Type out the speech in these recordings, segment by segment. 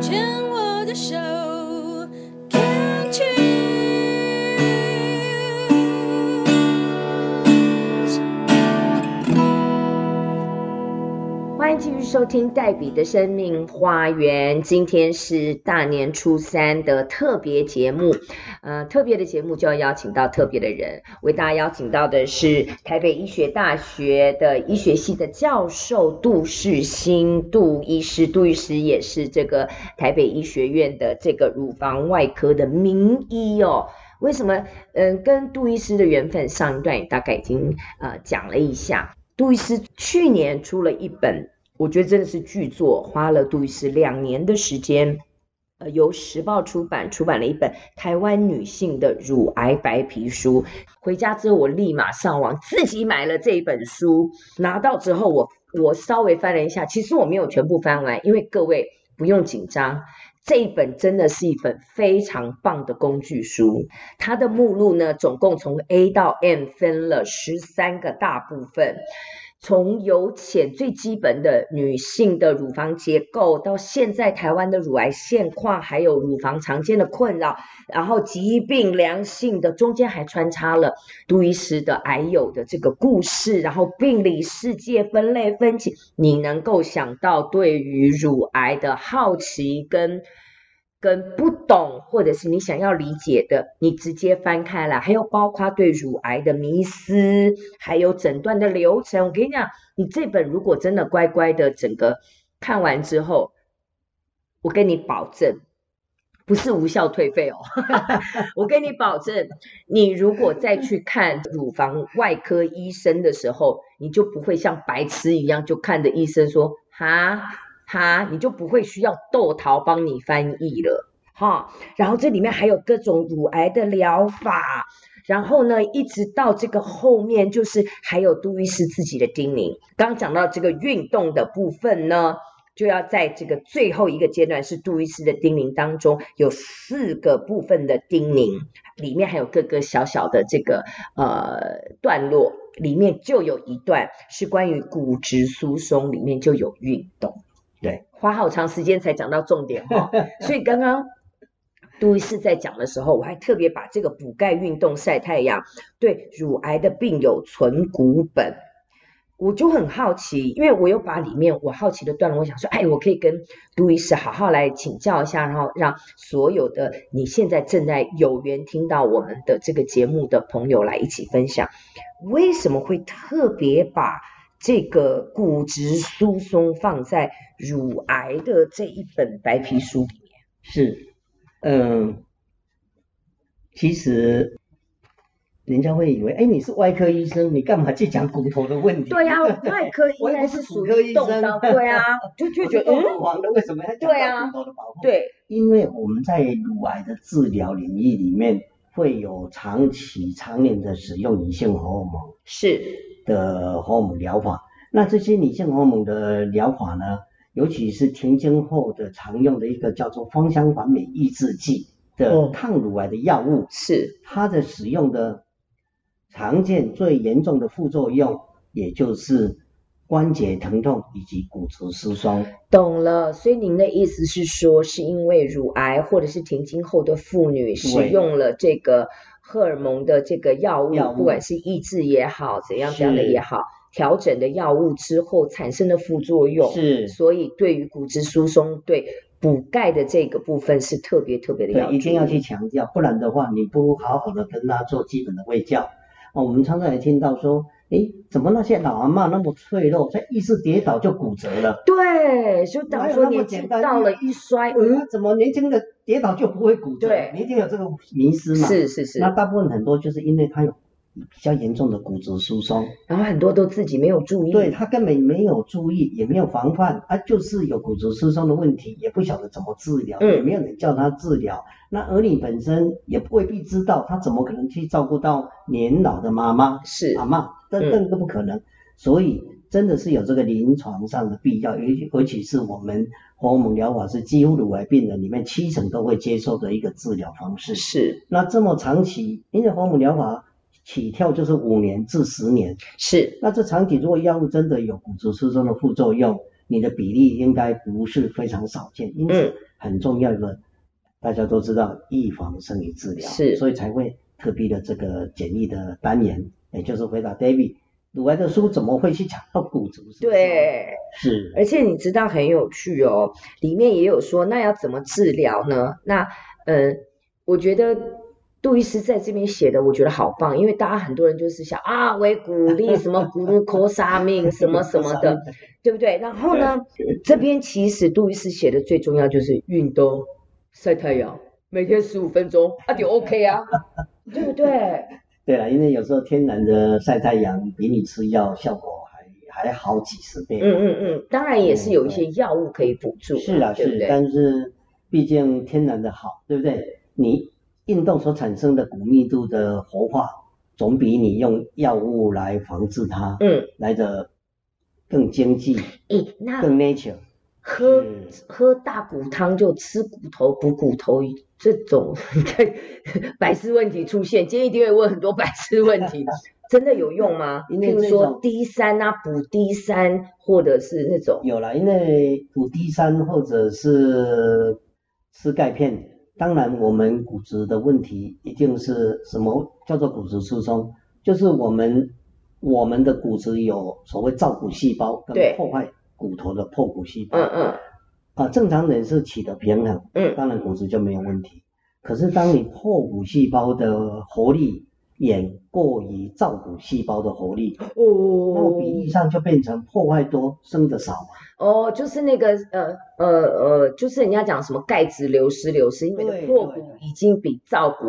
牵我的手。收听黛比的生命花园，今天是大年初三的特别节目。呃，特别的节目就要邀请到特别的人，为大家邀请到的是台北医学大学的医学系的教授杜世新杜医师，杜医师也是这个台北医学院的这个乳房外科的名医哦。为什么？嗯、跟杜医师的缘分，上一段大概已经呃讲了一下。杜医师去年出了一本，我觉得真的是巨作，花了杜医师两年的时间。呃，由时报出版出版了一本台湾女性的乳癌白皮书。回家之后，我立马上网自己买了这一本书。拿到之后我，我稍微翻了一下，其实我没有全部翻完，因为各位不用紧张，这一本真的是一本非常棒的工具书。它的目录呢，总共从 A 到 M 分了十三个大部分。从由浅最基本的女性的乳房结构，到现在台湾的乳癌现况，还有乳房常见的困扰，然后疾病良性的，中间还穿插了杜医师的癌友的这个故事，然后病理世界分类分期，你能够想到对于乳癌的好奇跟。跟不懂或者是你想要理解的，你直接翻开来，还有包括对乳癌的迷思，还有诊断的流程。我跟你讲，你这本如果真的乖乖的整个看完之后，我跟你保证，不是无效退费哦。我跟你保证，你如果再去看乳房外科医生的时候，你就不会像白痴一样就看着医生说哈。哈，你就不会需要豆桃帮你翻译了，哈。然后这里面还有各种乳癌的疗法，然后呢，一直到这个后面，就是还有杜医师自己的叮咛。刚讲到这个运动的部分呢，就要在这个最后一个阶段，是杜医师的叮咛当中有四个部分的叮咛，里面还有各个小小的这个呃段落，里面就有一段是关于骨质疏松，里面就有运动。对，花好长时间才讲到重点哈、哦，所以刚刚杜医师在讲的时候，我还特别把这个补钙、运动、晒太阳对乳癌的病友存股本，我就很好奇，因为我有把里面我好奇的段落，我想说，哎，我可以跟杜医师好好来请教一下，然后让所有的你现在正在有缘听到我们的这个节目的朋友来一起分享，为什么会特别把。这个骨质疏松放在乳癌的这一本白皮书里面是，嗯，其实人家会以为，哎，你是外科医生，你干嘛去讲骨头的问题？对呀、啊，外科应该 是属于动刀，对啊，就就觉得嗯，黄的为什么要讲骨头的保护？对，因为我们在乳癌的治疗领域里面会有长期、常年的使用女性荷尔蒙。是。的荷尔蒙疗法，那这些女性荷尔蒙的疗法呢，尤其是停经后的常用的一个叫做芳香环美抑制剂的抗乳癌的药物，是它的使用的常见最严重的副作用，也就是关节疼痛以及骨质疏松。懂了，所以您的意思是说，是因为乳癌或者是停经后的妇女使用了这个。荷尔蒙的这个药物，药物。不管是抑制也好，怎样怎样的也好，调整的药物之后产生的副作用，是，所以对于骨质疏松、对补钙的这个部分是特别特别的要，一定要去强调，不然的话，你不好好的跟他做基本的喂教。哦，我们常常也听到说，诶，怎么那些老阿妈那么脆弱，才一次跌倒就骨折了？对，就等于说年纪到了一摔，嗯，怎么年轻的跌倒就不会骨折？对，你一定有这个迷失嘛？是是是。那大部分很多就是因为他有。比较严重的骨质疏松，然后很多都自己没有注意，对，他根本没有注意，也没有防范，他就是有骨质疏松的问题，也不晓得怎么治疗，嗯，也没有人叫他治疗。那儿女本身也未必知道，他怎么可能去照顾到年老的妈妈？是阿妈，这更不可能。嗯、所以真的是有这个临床上的必要，尤尤其是我们荷尔蒙疗法是几乎乳癌病人里面七成都会接受的一个治疗方式。是，那这么长期，因为荷尔蒙疗法。起跳就是五年至十年，是。那这长期如果药物真的有骨质疏松的副作用，你的比例应该不是非常少见，因此很重要的，大家都知道预防胜于治疗，是，所以才会特别的这个简易的单元，也就是回答 David。乳癌的书怎么会去讲到骨质疏松？对，是，而且你知道很有趣哦，里面也有说，那要怎么治疗呢？那，嗯、呃，我觉得杜医师在这边写的，我觉得好棒，因为大家很多人就是想啊，为鼓励什么骨科沙命什么什么的，对不对？然后呢，这边其实杜医师写的最重要就是运动、晒太阳，每天十五分钟，啊就 OK 啊，对不对？对了，因为有时候天然的晒太阳比你吃药效果还还好几十倍。嗯嗯嗯，当然也是有一些药物可以辅助。是啊，是，但是毕竟天然的好，对不对？你运动所产生的骨密度的活化，总比你用药物来防治它，嗯，来的更经济，诶，那更 nature。喝喝大骨汤就吃骨头补骨头，这种 百思问题出现，今天一定会问很多百思问题，真的有用吗？譬如说 D 三啊，补 D 三，或者是那种。有了，因为补 D 三或者是吃钙片，当然我们骨质的问题一定是什么叫做骨质疏松，就是我们我们的骨质有所谓造骨细胞跟破坏。骨头的破骨细胞，嗯嗯，啊，正常人是取得平衡，嗯，当然骨质就没有问题。可是当你破骨细胞的活力远过于照顾细胞的活力，哦，那么比例上就变成破坏多，生的少嘛。哦，就是那个呃呃呃，就是人家讲什么钙质流失流失，因为破骨已经比照骨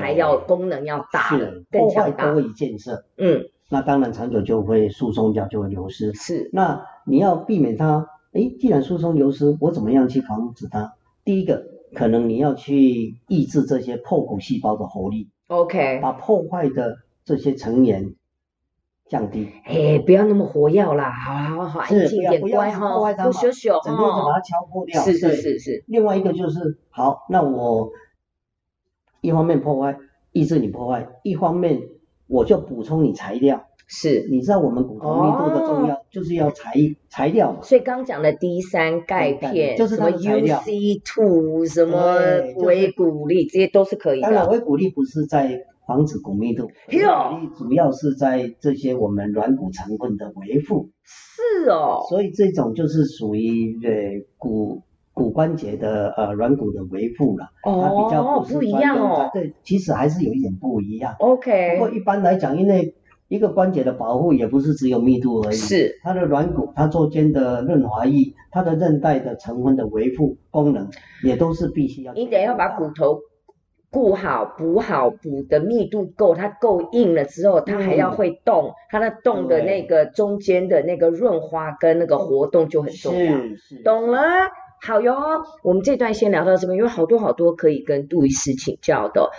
还要功能要大了，更强大。破坏多于建设，嗯。那当然长久就会疏松掉，就会流失。是，那你要避免它，诶，既然疏松流失，我怎么样去防止它？第一个，可能你要去抑制这些破骨细胞的活力。OK。把破坏的这些成员降低。哎，不要那么活跃啦，好好好，安静点，乖哈，多休息哦，整天就把它敲破掉。是是是是。另外一个就是，好，那我一方面破坏，抑制你破坏，一方面。我就补充你材料，是，你知道我们骨头密度的重要，哦、就是要材材料嘛。所以刚讲的 D 三钙片，就是什么 UC two 什么维骨力，这些都是可以的。当然，维骨力不是在防止骨密度，维骨力主要是在这些我们软骨成分的维护。是哦。所以这种就是属于呃骨。骨关节的呃软骨的维护了，哦，它比较不，不一样哦。对，其实还是有一点不一样。OK。不过一般来讲，因为一个关节的保护也不是只有密度而已，是它的软骨、它中间的润滑液、它的韧带的成分的维护功能，也都是必须要。你得要把骨头固好、补好、补的密度够，它够硬了之后，它还要会动，嗯、它的动的那个中间的那个润滑跟那个活动就很重要。懂了。好哟，我们这段先聊到这边，因为好多好多可以跟杜医师请教的。